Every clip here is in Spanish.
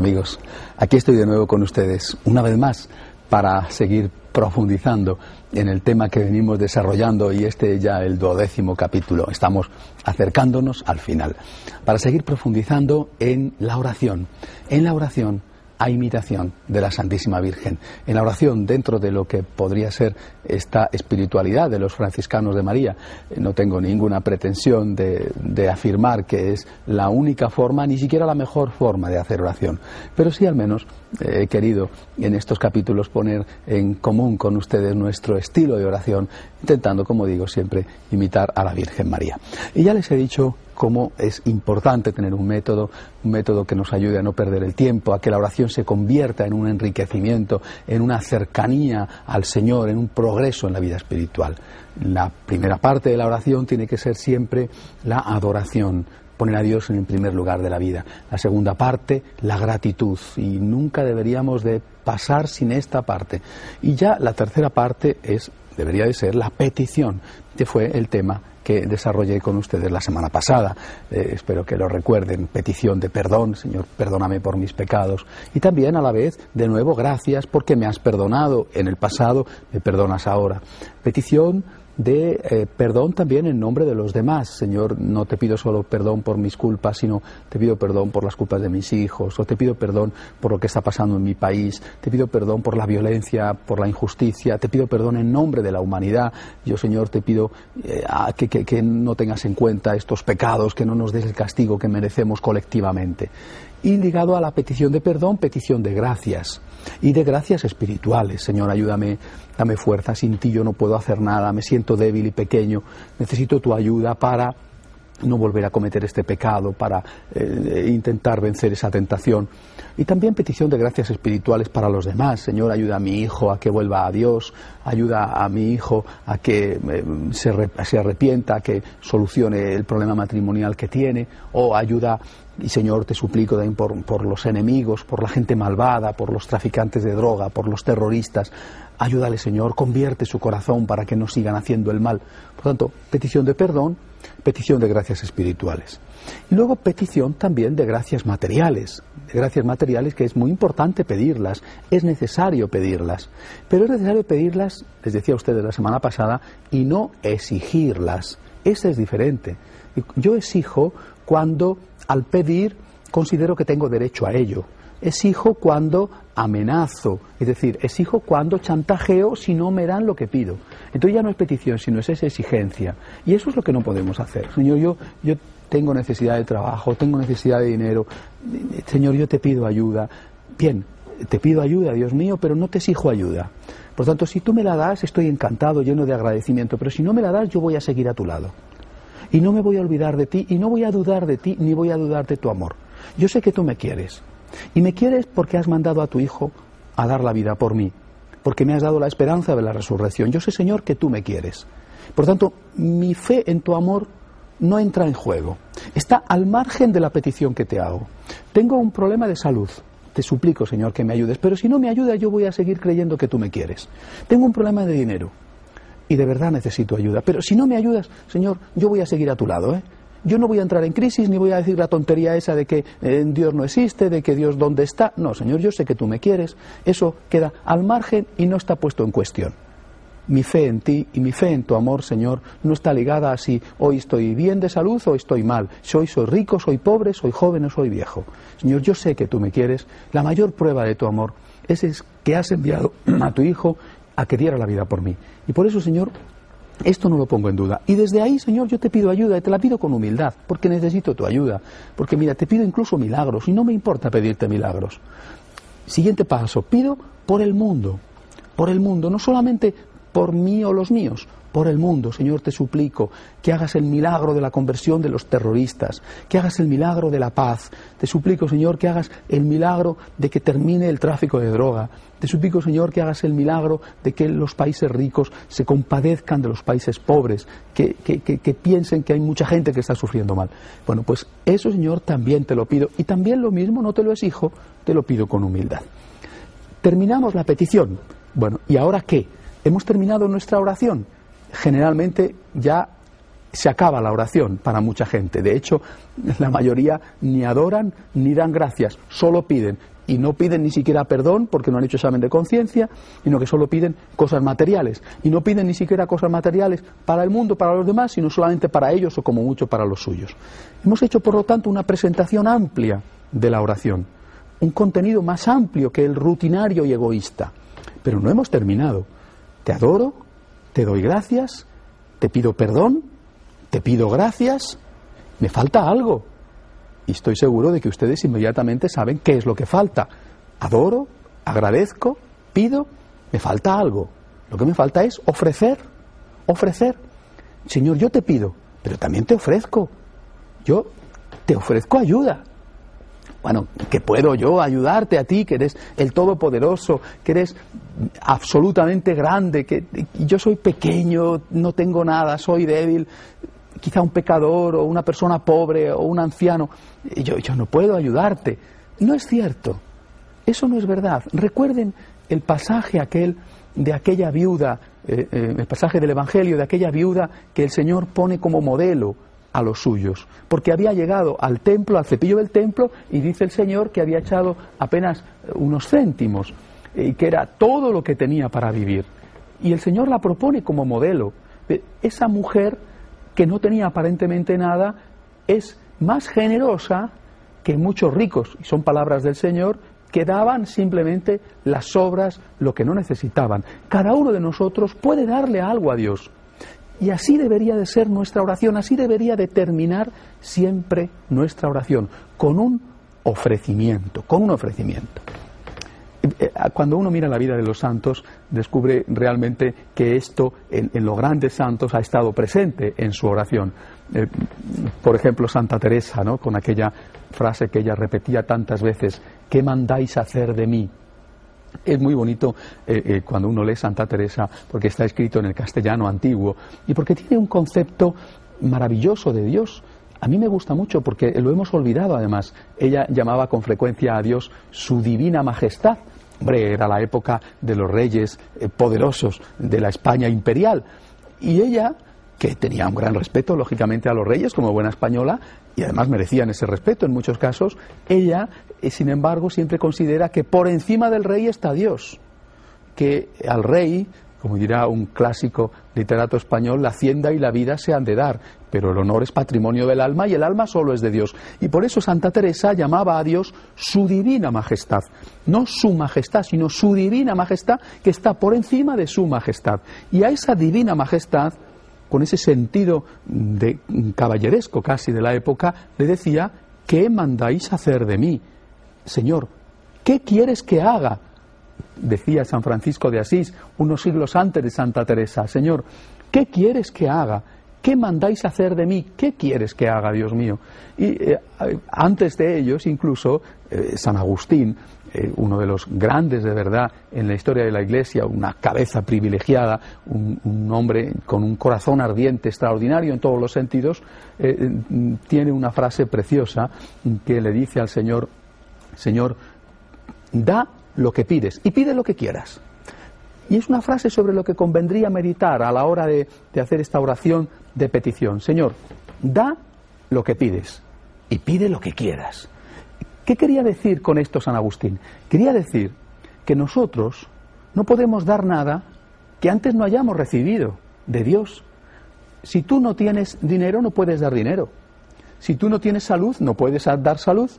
Amigos, aquí estoy de nuevo con ustedes, una vez más, para seguir profundizando en el tema que venimos desarrollando y este ya el duodécimo capítulo. Estamos acercándonos al final, para seguir profundizando en la oración, en la oración a imitación de la Santísima Virgen. En la oración, dentro de lo que podría ser esta espiritualidad de los franciscanos de María, eh, no tengo ninguna pretensión de, afirmar que es la única forma, ni siquiera la mejor forma de hacer oración, pero sí al menos eh, he querido en estos capítulos poner en común con ustedes nuestro estilo de oración, intentando, como digo, siempre imitar a la Virgen María. Y ya les he dicho cómo es importante tener un método, un método que nos ayude a no perder el tiempo, a que la oración se convierta en un enriquecimiento, en una cercanía al Señor, en un progreso en la vida espiritual. La primera parte de la oración tiene que ser siempre la adoración, poner a Dios en el primer lugar de la vida. La segunda parte, la gratitud. Y nunca deberíamos de pasar sin esta parte. Y ya la tercera parte es, debería de ser la petición, que fue el tema que desarrollé con ustedes la semana pasada. Eh, espero que lo recuerden. Petición de perdón, Señor, perdóname por mis pecados. Y también a la vez, de nuevo, gracias porque me has perdonado en el pasado, me perdonas ahora. Petición de eh, perdón también en nombre de los demás. Señor, no te pido solo perdón por mis culpas, sino te pido perdón por las culpas de mis hijos, o te pido perdón por lo que está pasando en mi país, te pido perdón por la violencia, por la injusticia, te pido perdón en nombre de la humanidad. Yo, Señor, te pido eh, que, que no tengas en cuenta estos pecados, que no nos des el castigo que merecemos colectivamente y ligado a la petición de perdón, petición de gracias y de gracias espirituales. Señor, ayúdame, dame fuerza, sin ti yo no puedo hacer nada, me siento débil y pequeño, necesito tu ayuda para no volver a cometer este pecado, para eh, intentar vencer esa tentación. Y también petición de gracias espirituales para los demás. Señor, ayuda a mi hijo a que vuelva a Dios, ayuda a mi hijo a que eh, se, se, arrepienta, a que solucione el problema matrimonial que tiene, o ayuda, y Señor, te suplico también por, por los enemigos, por la gente malvada, por los traficantes de droga, por los terroristas. Ayúdale, Señor, convierte su corazón para que no sigan haciendo el mal. Por tanto, petición de perdón, petición de gracias espirituales. Y luego petición también de gracias materiales, de gracias materiales que es muy importante pedirlas, es necesario pedirlas, pero es necesario pedirlas, les decía ustedes la semana pasada, y no exigirlas. Esa es diferente. Yo exijo cuando al pedir considero que tengo derecho a ello. Exijo cuando amenazo, es decir, exijo cuando chantajeo si no me dan lo que pido. Entonces ya no es petición, sino es esa exigencia. Y eso es lo que no podemos hacer. Señor, yo, yo tengo necesidad de trabajo, tengo necesidad de dinero. Señor, yo te pido ayuda. Bien, te pido ayuda, Dios mío, pero no te exijo ayuda. Por tanto, si tú me la das, estoy encantado, lleno de agradecimiento, pero si no me la das, yo voy a seguir a tu lado. Y no me voy a olvidar de ti, y no voy a dudar de ti, ni voy a dudar de tu amor. Yo sé que tú me quieres. Y me quieres porque has mandado a tu Hijo a dar la vida por mí, porque me has dado la esperanza de la resurrección. Yo sé, Señor, que tú me quieres. Por tanto, mi fe en tu amor no entra en juego. Está al margen de la petición que te hago. Tengo un problema de salud. Te suplico, Señor, que me ayudes. Pero si no me ayudas, yo voy a seguir creyendo que tú me quieres. Tengo un problema de dinero. Y de verdad necesito ayuda. Pero si no me ayudas, Señor, yo voy a seguir a tu lado. ¿eh? Yo no voy a entrar en crisis ni voy a decir la tontería esa de que eh, Dios no existe, de que Dios dónde está. No, Señor, yo sé que tú me quieres. Eso queda al margen y no está puesto en cuestión. Mi fe en ti y mi fe en tu amor, Señor, no está ligada a si hoy estoy bien de salud o estoy mal, si hoy soy rico, soy pobre, soy joven o soy viejo. Señor, yo sé que tú me quieres. La mayor prueba de tu amor es que has enviado a tu Hijo a que diera la vida por mí. Y por eso, Señor, esto no lo pongo en duda. Y desde ahí, Señor, yo te pido ayuda y te la pido con humildad, porque necesito tu ayuda. Porque mira, te pido incluso milagros y no me importa pedirte milagros. Siguiente paso, pido por el mundo, por el mundo, no solamente por mí o los míos, por el mundo. Señor, te suplico que hagas el milagro de la conversión de los terroristas, que hagas el milagro de la paz. Te suplico, Señor, que hagas el milagro de que termine el tráfico de droga. Te suplico, Señor, que hagas el milagro de que los países ricos se compadezcan de los países pobres, que, que piensen que hay mucha gente que está sufriendo mal. Bueno, pues eso, Señor, también te lo pido. Y también lo mismo, no te lo exijo, te lo pido con humildad. Terminamos la petición. Bueno, ¿y ahora qué? ¿Hemos terminado nuestra oración? Generalmente ya se acaba la oración para mucha gente. De hecho, la mayoría ni adoran ni dan gracias, solo piden. Y no piden ni siquiera perdón porque no han hecho examen de conciencia, sino que solo piden cosas materiales. Y no piden ni siquiera cosas materiales para el mundo, para los demás, sino solamente para ellos o como mucho para los suyos. Hemos hecho, por lo tanto, una presentación amplia de la oración, un contenido más amplio que el rutinario y egoísta. Pero no hemos terminado. Te adoro, te doy gracias, te pido perdón, te pido gracias, me falta algo. Y estoy seguro de que ustedes inmediatamente saben qué es lo que falta. Adoro, agradezco, pido, me falta algo. Lo que me falta es ofrecer, ofrecer. Señor, yo te pido, pero también te ofrezco. Yo te ofrezco ayuda. Bueno, que puedo yo ayudarte a ti, que eres el Todopoderoso, que eres absolutamente grande, que yo soy pequeño, no tengo nada, soy débil, quizá un pecador o una persona pobre o un anciano, yo, yo no puedo ayudarte. No es cierto, eso no es verdad. Recuerden el pasaje aquel de aquella viuda, eh, eh, el pasaje del Evangelio de aquella viuda que el Señor pone como modelo a los suyos, porque había llegado al templo, al cepillo del templo, y dice el Señor que había echado apenas unos céntimos, y que era todo lo que tenía para vivir. Y el Señor la propone como modelo. Esa mujer que no tenía aparentemente nada es más generosa que muchos ricos, y son palabras del Señor, que daban simplemente las sobras, lo que no necesitaban. Cada uno de nosotros puede darle algo a Dios. Y así debería de ser nuestra oración, así debería de terminar siempre nuestra oración, con un ofrecimiento, con un ofrecimiento. Eh, cuando uno mira la vida de los santos, descubre realmente que esto en, los grandes santos ha estado presente en su oración. Eh, por ejemplo, Santa Teresa, ¿no? con aquella frase que ella repetía tantas veces, ¿qué mandáis hacer de mí? Es muy bonito eh, cuando uno lee Santa Teresa porque está escrito en el castellano antiguo y porque tiene un concepto maravilloso de Dios. A mí me gusta mucho porque lo hemos olvidado además. Ella llamaba con frecuencia a Dios su divina majestad. Hombre, era la época de los reyes eh, poderosos de la España imperial. Y ella, que tenía un gran respeto, lógicamente, a los reyes como buena española, y además merecían ese respeto en muchos casos, ella, eh, sin embargo, siempre considera que por encima del rey está Dios, que al rey como dirá un clásico literato español, la hacienda y la vida se han de dar, pero el honor es patrimonio del alma y el alma solo es de Dios. Y por eso Santa Teresa llamaba a Dios su divina majestad, no su majestad, sino su divina majestad que está por encima de su majestad. Y a esa divina majestad, con ese sentido de caballeresco casi de la época, le decía, ¿qué mandáis hacer de mí? Señor, ¿qué quieres que haga? decía San Francisco de Asís unos siglos antes de Santa Teresa, Señor, ¿qué quieres que haga? ¿Qué mandáis hacer de mí? ¿Qué quieres que haga, Dios mío? Y eh, antes de ellos, incluso, eh, San Agustín, eh, uno de los grandes de verdad en la historia de la Iglesia, una cabeza privilegiada, un, hombre con un corazón ardiente, extraordinario en todos los sentidos, tiene una frase preciosa que le dice al Señor, Señor, da lo que pides y pide lo que quieras. Y es una frase sobre lo que convendría meditar a la hora de, hacer esta oración de petición. Señor, da lo que pides y pide lo que quieras. ¿Qué quería decir con esto San Agustín? Quería decir que nosotros no podemos dar nada que antes no hayamos recibido de Dios. Si tú no tienes dinero, no puedes dar dinero. Si tú no tienes salud, no puedes dar salud.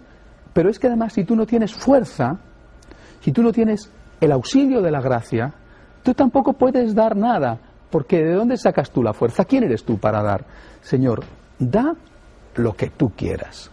Pero es que además, si tú no tienes fuerza, si tú no tienes el auxilio de la gracia, tú tampoco puedes dar nada, porque ¿de dónde sacas tú la fuerza? ¿Quién eres tú para dar? Señor, da lo que tú quieras.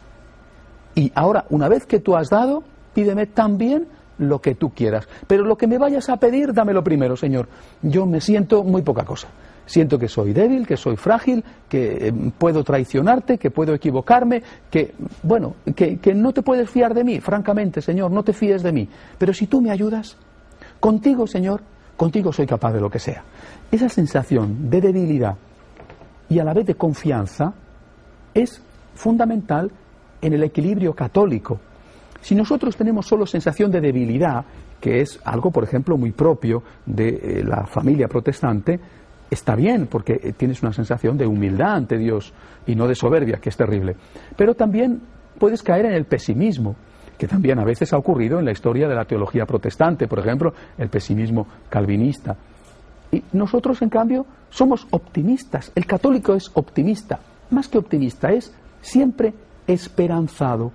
Y ahora, una vez que tú has dado, pídeme también lo que tú quieras. Pero lo que me vayas a pedir, dámelo primero, Señor. Yo me siento muy poca cosa siento que soy débil, que soy frágil, que eh, puedo traicionarte, que puedo equivocarme, que, bueno, que, no te puedes fiar de mí, francamente, Señor, no te fíes de mí. Pero si tú me ayudas, contigo, Señor, contigo soy capaz de lo que sea. Esa sensación de debilidad y a la vez de confianza es fundamental en el equilibrio católico. Si nosotros tenemos solo sensación de debilidad, que es algo, por ejemplo, muy propio de eh, la familia protestante, está bien porque tienes una sensación de humildad ante Dios y no de soberbia, que es terrible. Pero también puedes caer en el pesimismo, que también a veces ha ocurrido en la historia de la teología protestante, por ejemplo, el pesimismo calvinista. Y nosotros, en cambio, somos optimistas. El católico es optimista. Más que optimista, es siempre esperanzado.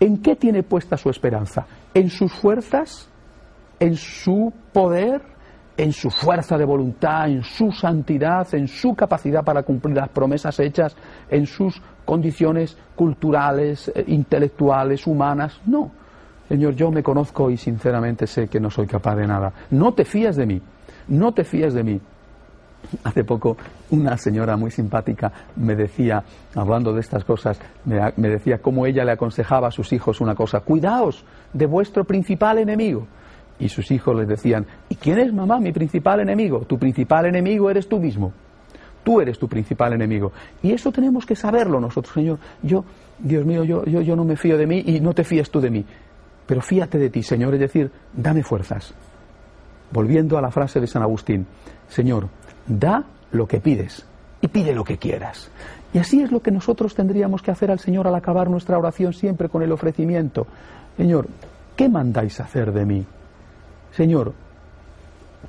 ¿En qué tiene puesta su esperanza? ¿En sus fuerzas? ¿En su poder? ¿En su fuerza de voluntad? ¿En su santidad? ¿En su capacidad para cumplir las promesas hechas? ¿En sus condiciones culturales, eh, intelectuales, humanas? No. Señor, yo me conozco y sinceramente sé que no soy capaz de nada. No te fías de mí no te fíes de mí. Hace poco una señora muy simpática me decía, hablando de estas cosas, me, decía cómo ella le aconsejaba a sus hijos una cosa, cuidaos de vuestro principal enemigo. Y sus hijos les decían, ¿y quién es mamá mi principal enemigo? Tu principal enemigo eres tú mismo. Tú eres tu principal enemigo. Y eso tenemos que saberlo nosotros, Señor. Yo, Dios mío, yo, yo, yo no me fío de mí y no te fías tú de mí. Pero fíate de ti, Señor, es decir, dame fuerzas, volviendo a la frase de San Agustín, Señor, da lo que pides y pide lo que quieras. Y así es lo que nosotros tendríamos que hacer al Señor al acabar nuestra oración siempre con el ofrecimiento. Señor, ¿qué mandáis hacer de mí? Señor,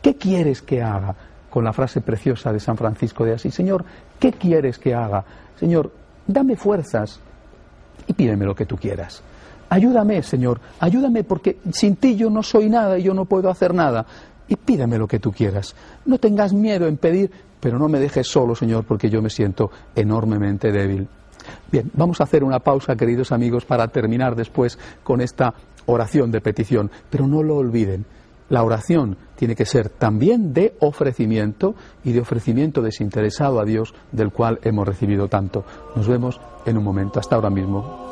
¿qué quieres que haga? Con la frase preciosa de San Francisco de Asís, Señor, ¿qué quieres que haga? Señor, dame fuerzas y pídeme lo que tú quieras. Ayúdame, Señor, ayúdame porque sin ti yo no soy nada y yo no puedo hacer nada y pídame lo que tú quieras. No tengas miedo en pedir, pero no me dejes solo, Señor, porque yo me siento enormemente débil. Bien, vamos a hacer una pausa, queridos amigos, para terminar después con esta oración de petición, pero no lo olviden. La oración tiene que ser también de ofrecimiento y de ofrecimiento desinteresado a Dios, del cual hemos recibido tanto. Nos vemos en un momento. Hasta ahora mismo.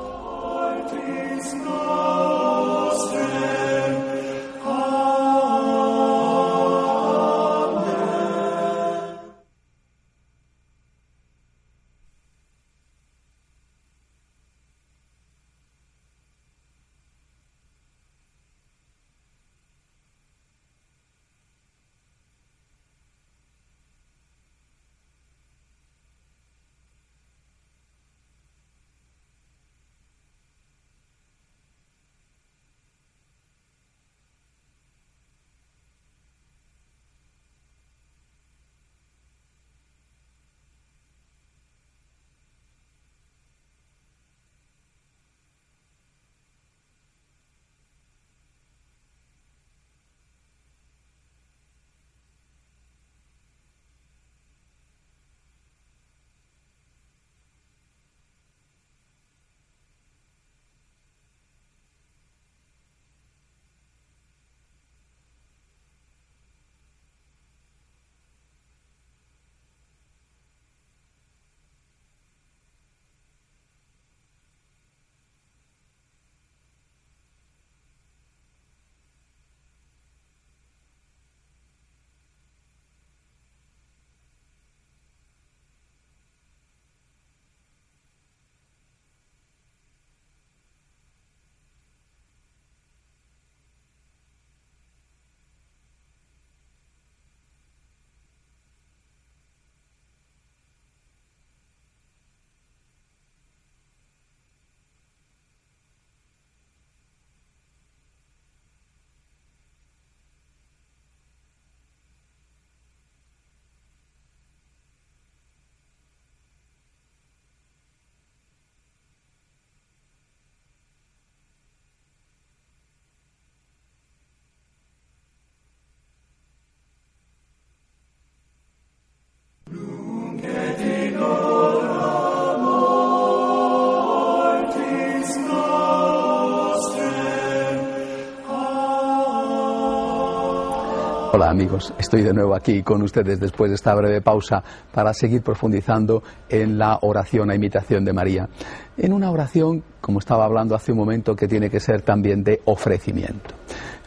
Hola amigos, estoy de nuevo aquí con ustedes después de esta breve pausa para seguir profundizando en la oración a imitación de María. En una oración, como estaba hablando hace un momento, que tiene que ser también de ofrecimiento.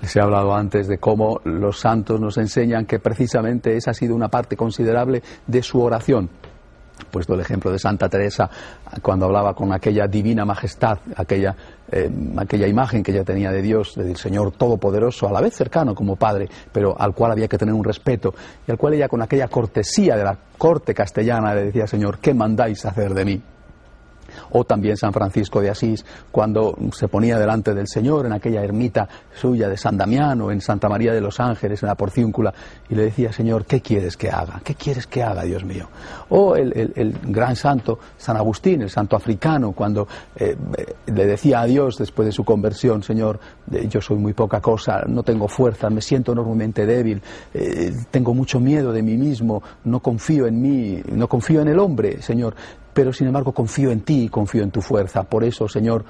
Les he hablado antes de cómo los santos nos enseñan que precisamente esa ha sido una parte considerable de su oración. Puesto el ejemplo de Santa Teresa cuando hablaba con aquella divina majestad, aquella, eh, aquella imagen que ella tenía de Dios, del Señor Todopoderoso, a la vez cercano como Padre, pero al cual había que tener un respeto, y al cual ella con aquella cortesía de la corte castellana le decía, Señor, ¿qué mandáis hacer de mí? O también San Francisco de Asís, cuando se ponía delante del Señor en aquella ermita suya de San Damián o en Santa María de los Ángeles, en la Porciúncula, y le decía, Señor, ¿qué quieres que haga? ¿Qué quieres que haga, Dios mío? O el, gran santo San Agustín, el santo africano, cuando eh, le decía a Dios después de su conversión, Señor, yo soy muy poca cosa, no tengo fuerza, me siento enormemente débil, eh, tengo mucho miedo de mí mismo, no confío en mí, no confío en el hombre, Señor, pero sin embargo confío en ti y confío en tu fuerza. Por eso, Señor,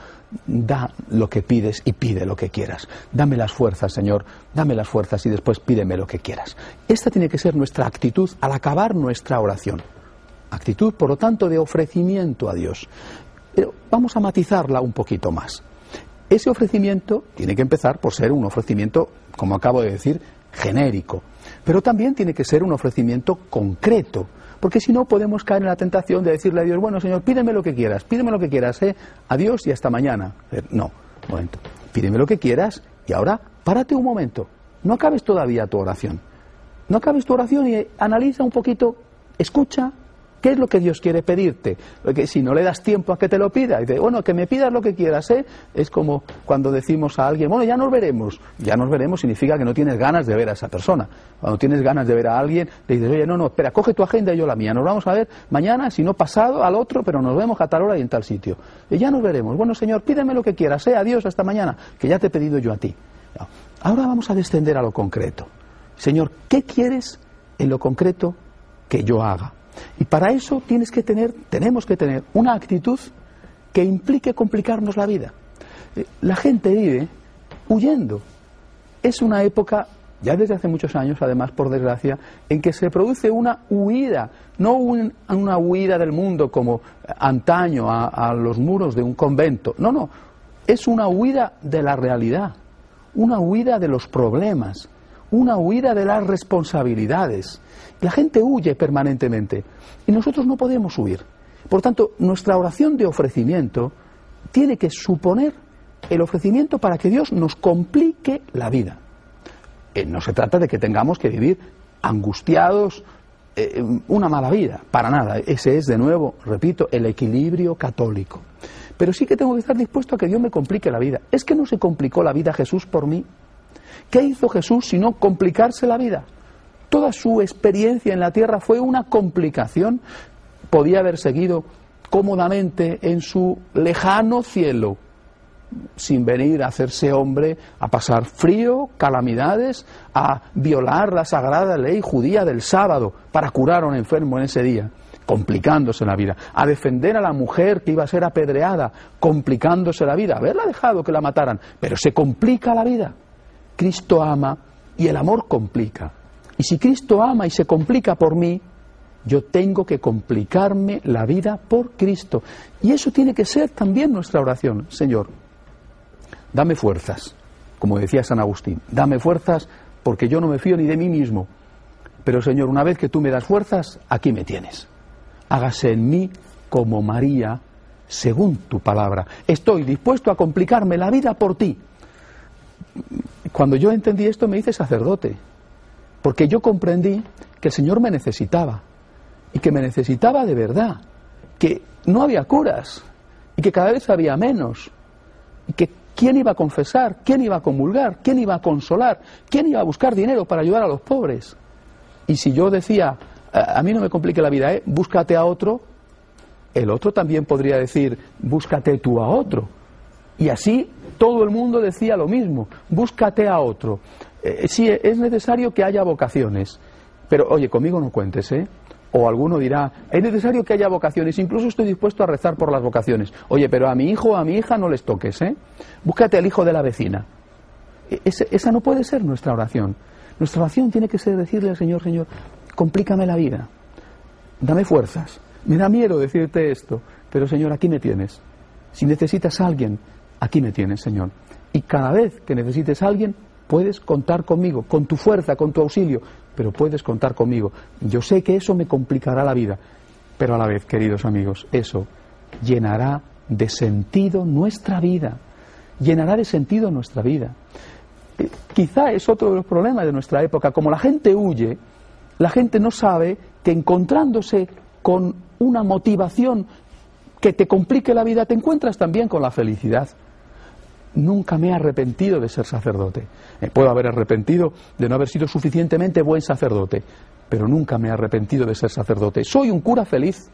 da lo que pides y pide lo que quieras. Dame las fuerzas, Señor, dame las fuerzas y después pídeme lo que quieras. Esta tiene que ser nuestra actitud al acabar nuestra oración. Actitud, por lo tanto, de ofrecimiento a Dios. Pero vamos a matizarla un poquito más. Ese ofrecimiento tiene que empezar por ser un ofrecimiento, como acabo de decir, genérico. Pero también tiene que ser un ofrecimiento concreto porque si no podemos caer en la tentación de decirle a Dios, bueno Señor, pídeme lo que quieras, pídeme lo que quieras, ¿eh? adiós y hasta mañana. Eh, no, un momento, pídeme lo que quieras y ahora párate un momento, no acabes todavía tu oración. No acabes tu oración y analiza un poquito, escucha, ¿Qué es lo que Dios quiere pedirte? Porque si no le das tiempo a que te lo pida, dice, bueno, que me pidas lo que quieras, ¿eh? Es como cuando decimos a alguien, bueno, ya nos veremos. Ya nos veremos significa que no tienes ganas de ver a esa persona. Cuando tienes ganas de ver a alguien, le dices, oye, no, no, espera, coge tu agenda y yo la mía. Nos vamos a ver mañana, si no pasado, al otro, pero nos vemos a tal hora y en tal sitio. Y ya nos veremos. Bueno, Señor, pídeme lo que quieras, ¿eh? Adiós, hasta mañana, que ya te he pedido yo a ti. Ahora vamos a descender a lo concreto. Señor, ¿qué quieres en lo concreto que yo haga? Y para eso tienes que tener, tenemos que tener una actitud que implique complicarnos la vida. Eh, la gente vive huyendo. Es una época, ya desde hace muchos años, además, por desgracia, en que se produce una huida, no una huida del mundo como antaño a los muros de un convento, no, no, es una huida de la realidad, una huida de los problemas, una huida de las responsabilidades. La gente huye permanentemente y nosotros no podemos huir. Por tanto, nuestra oración de ofrecimiento tiene que suponer el ofrecimiento para que Dios nos complique la vida. Eh, no se trata de que tengamos que vivir angustiados, eh, una mala vida, para nada. Ese es, de nuevo, repito, el equilibrio católico. Pero sí que tengo que estar dispuesto a que Dios me complique la vida. ¿Es que no se complicó la vida Jesús por mí? ¿Qué hizo Jesús sino complicarse la vida? Toda su experiencia en la tierra fue una complicación. Podía haber seguido cómodamente en su lejano cielo, sin venir a hacerse hombre, a pasar frío, calamidades, a violar la sagrada ley judía del sábado para curar a un enfermo en ese día, complicándose la vida, a defender a la mujer que iba a ser apedreada, complicándose la vida, haberla dejado que la mataran, pero se complica la vida. Cristo ama y el amor complica. Y si Cristo ama y se complica por mí, yo tengo que complicarme la vida por Cristo. Y eso tiene que ser también nuestra oración. Señor, dame fuerzas, como decía San Agustín, dame fuerzas porque yo no me fío ni de mí mismo. Pero Señor, una vez que tú me das fuerzas, aquí me tienes. Hágase en mí como María, según tu palabra. Estoy dispuesto a complicarme la vida por ti. Cuando yo entendí esto me hice sacerdote porque yo comprendí que el Señor me necesitaba y que me necesitaba de verdad, que no había curas y que cada vez había menos y que quién iba a confesar, quién iba a comulgar, quién iba a consolar, quién iba a buscar dinero para ayudar a los pobres. Y si yo decía, a mí no me complique la vida, ¿eh? búscate a otro, el otro también podría decir, búscate tú a otro. Y así todo el mundo decía lo mismo, búscate a otro. Eh, sí, es necesario que haya vocaciones, pero oye, conmigo no cuentes, ¿eh? O alguno dirá, es necesario que haya vocaciones, incluso estoy dispuesto a rezar por las vocaciones. Oye, pero a mi hijo o a mi hija no les toques, ¿eh? Búscate al hijo de la vecina. E, esa no puede ser nuestra oración. Nuestra oración tiene que ser decirle al Señor, Señor, complícame la vida, dame fuerzas. Me da miedo decirte esto, pero Señor, aquí me tienes. Si necesitas a alguien, aquí me tienes, Señor. Y cada vez que necesites a alguien, puedes contar conmigo, con tu fuerza, con tu auxilio, pero puedes contar conmigo. Yo sé que eso me complicará la vida, Pero a la vez, queridos amigos, eso llenará de sentido nuestra vida. Llenará de sentido nuestra vida. Eh, quizá es otro de los problemas de nuestra época. Como la gente huye, la gente no sabe que encontrándose con una motivación que te complique la vida, te encuentras también con la felicidad. Nunca me he arrepentido de ser sacerdote. Me puedo haber arrepentido de no haber sido suficientemente buen sacerdote, pero nunca me he arrepentido de ser sacerdote. Soy un cura feliz.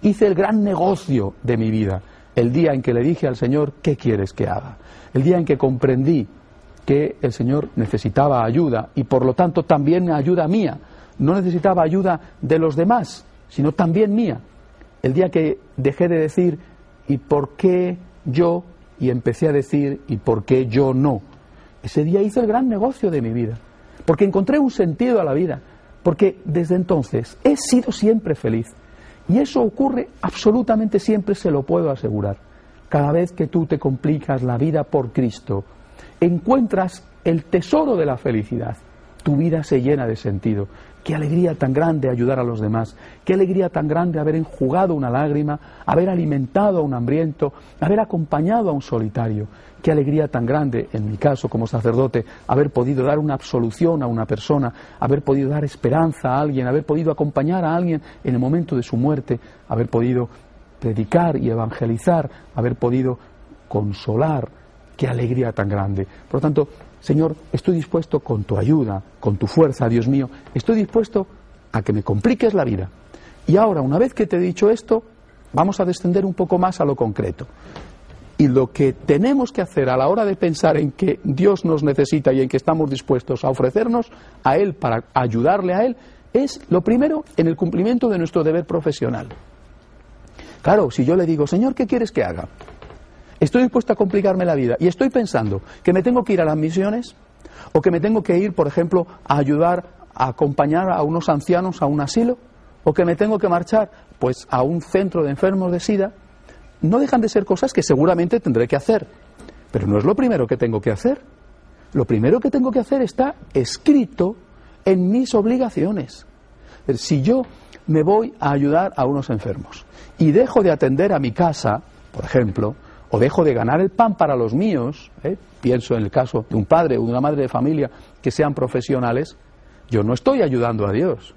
Hice el gran negocio de mi vida el día en que le dije al Señor, ¿qué quieres que haga? El día en que comprendí que el Señor necesitaba ayuda y por lo tanto también ayuda mía. No necesitaba ayuda de los demás, sino también mía. El día que dejé de decir, ¿y por qué yo? Y empecé a decir, ¿y por qué yo no? Ese día hice el gran negocio de mi vida, porque encontré un sentido a la vida, porque desde entonces he sido siempre feliz. Y eso ocurre absolutamente siempre, se lo puedo asegurar. Cada vez que tú te complicas la vida por Cristo, encuentras el tesoro de la felicidad. Tu vida se llena de sentido. Qué alegría tan grande ayudar a los demás. Qué alegría tan grande haber enjugado una lágrima, haber alimentado a un hambriento, haber acompañado a un solitario. Qué alegría tan grande, en mi caso como sacerdote, haber podido dar una absolución a una persona, haber podido dar esperanza a alguien, haber podido acompañar a alguien en el momento de su muerte, haber podido predicar y evangelizar, haber podido consolar. Qué alegría tan grande. Por lo tanto, Señor, estoy dispuesto con tu ayuda, con tu fuerza, Dios mío, estoy dispuesto a que me compliques la vida. Y ahora, una vez que te he dicho esto, vamos a descender un poco más a lo concreto. Y lo que tenemos que hacer a la hora de pensar en que Dios nos necesita y en que estamos dispuestos a ofrecernos a Él para ayudarle a Él, es lo primero en el cumplimiento de nuestro deber profesional. Claro, si yo le digo, Señor, ¿qué quieres que haga? Estoy dispuesto a complicarme la vida y estoy pensando que me tengo que ir a las misiones o que me tengo que ir, por ejemplo, a ayudar a acompañar a unos ancianos a un asilo o que me tengo que marchar pues a un centro de enfermos de SIDA, no dejan de ser cosas que seguramente tendré que hacer, pero no es lo primero que tengo que hacer. Lo primero que tengo que hacer está escrito en mis obligaciones. Si yo me voy a ayudar a unos enfermos y dejo de atender a mi casa, por ejemplo, o dejo de ganar el pan para los míos, ¿eh? pienso en el caso de un padre o de una madre de familia que sean profesionales, yo no estoy ayudando a Dios.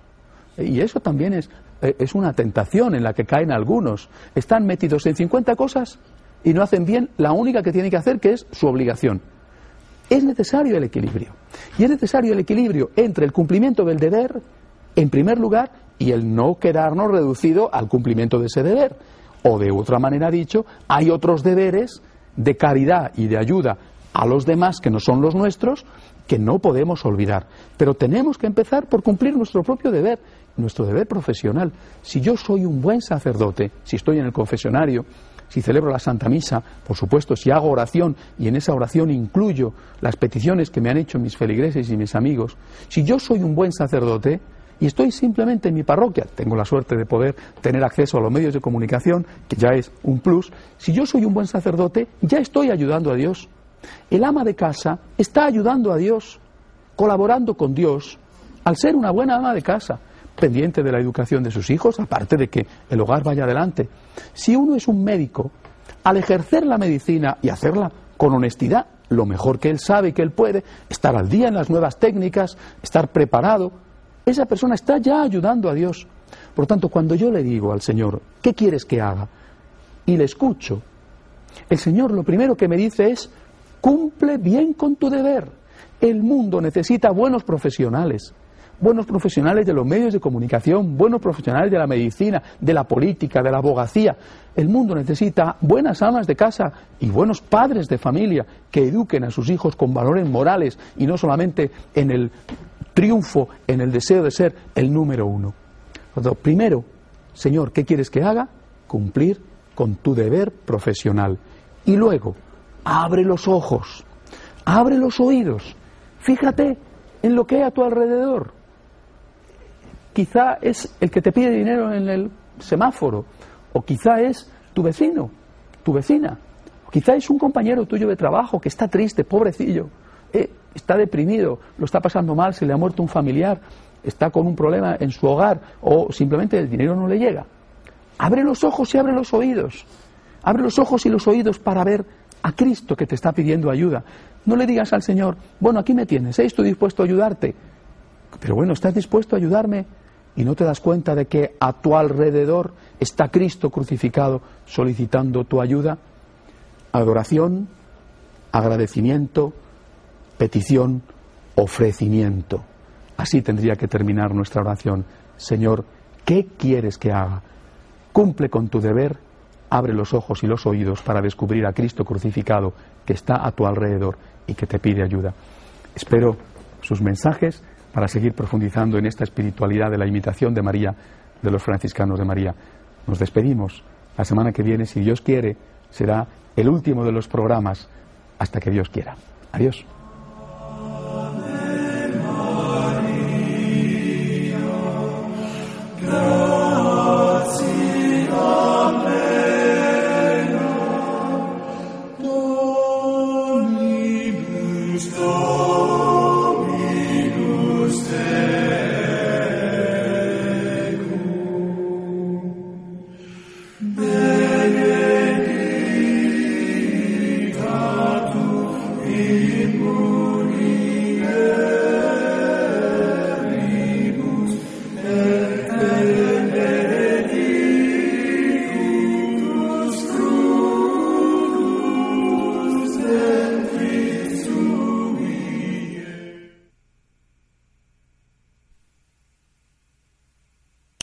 Y eso también es, eh, es una tentación en la que caen algunos. Están metidos en 50 cosas y no hacen bien la única que tienen que hacer, que es su obligación. Es necesario el equilibrio. Y es necesario el equilibrio entre el cumplimiento del deber, en primer lugar, y el no quedarnos reducido al cumplimiento de ese deber. O de otra manera dicho, hay otros deberes de caridad y de ayuda a los demás que no son los nuestros que no podemos olvidar. Pero tenemos que empezar por cumplir nuestro propio deber, nuestro deber profesional. Si yo soy un buen sacerdote, si estoy en el confesionario, si celebro la Santa Misa, por supuesto, si hago oración y en esa oración incluyo las peticiones que me han hecho mis feligreses y mis amigos, si yo soy un buen sacerdote, y estoy simplemente en mi parroquia, tengo la suerte de poder tener acceso a los medios de comunicación, que ya es un plus, si yo soy un buen sacerdote, ya estoy ayudando a Dios. El ama de casa está ayudando a Dios, colaborando con Dios, al ser una buena ama de casa, pendiente de la educación de sus hijos, aparte de que el hogar vaya adelante. Si uno es un médico, al ejercer la medicina y hacerla con honestidad, lo mejor que él sabe y que él puede, estar al día en las nuevas técnicas, estar preparado, esa persona está ya ayudando a Dios. Por lo tanto, cuando yo le digo al Señor, ¿qué quieres que haga? Y le escucho, el Señor lo primero que me dice es, cumple bien con tu deber. El mundo necesita buenos profesionales, buenos profesionales de los medios de comunicación, buenos profesionales de la medicina, de la política, de la abogacía. El mundo necesita buenas amas de casa y buenos padres de familia que eduquen a sus hijos con valores morales y no solamente en el triunfo en el deseo de ser el número uno. Primero, Señor, ¿qué quieres que haga? Cumplir con tu deber profesional. Y luego, abre los ojos, abre los oídos, fíjate en lo que hay a tu alrededor. Quizá es el que te pide dinero en el semáforo, o quizá es tu vecino, tu vecina, o quizá es un compañero tuyo de trabajo que está triste, pobrecillo. Eh, está deprimido, lo está pasando mal, se le ha muerto un familiar, está con un problema en su hogar o simplemente el dinero no le llega. Abre los ojos y abre los oídos. Abre los ojos y los oídos para ver a Cristo que te está pidiendo ayuda. No le digas al Señor, bueno, aquí me tienes, ¿eh? estoy dispuesto a ayudarte. Pero bueno, ¿estás dispuesto a ayudarme? Y no te das cuenta de que a tu alrededor está Cristo crucificado solicitando tu ayuda. Adoración, agradecimiento, petición, ofrecimiento. Así tendría que terminar nuestra oración. Señor, ¿qué quieres que haga? Cumple con tu deber, abre los ojos y los oídos para descubrir a Cristo crucificado que está a tu alrededor y que te pide ayuda. Espero sus mensajes para seguir profundizando en esta espiritualidad de la imitación de María, de los franciscanos de María. Nos despedimos. La semana que viene, si Dios quiere, será el último de los programas hasta que Dios quiera. Adiós.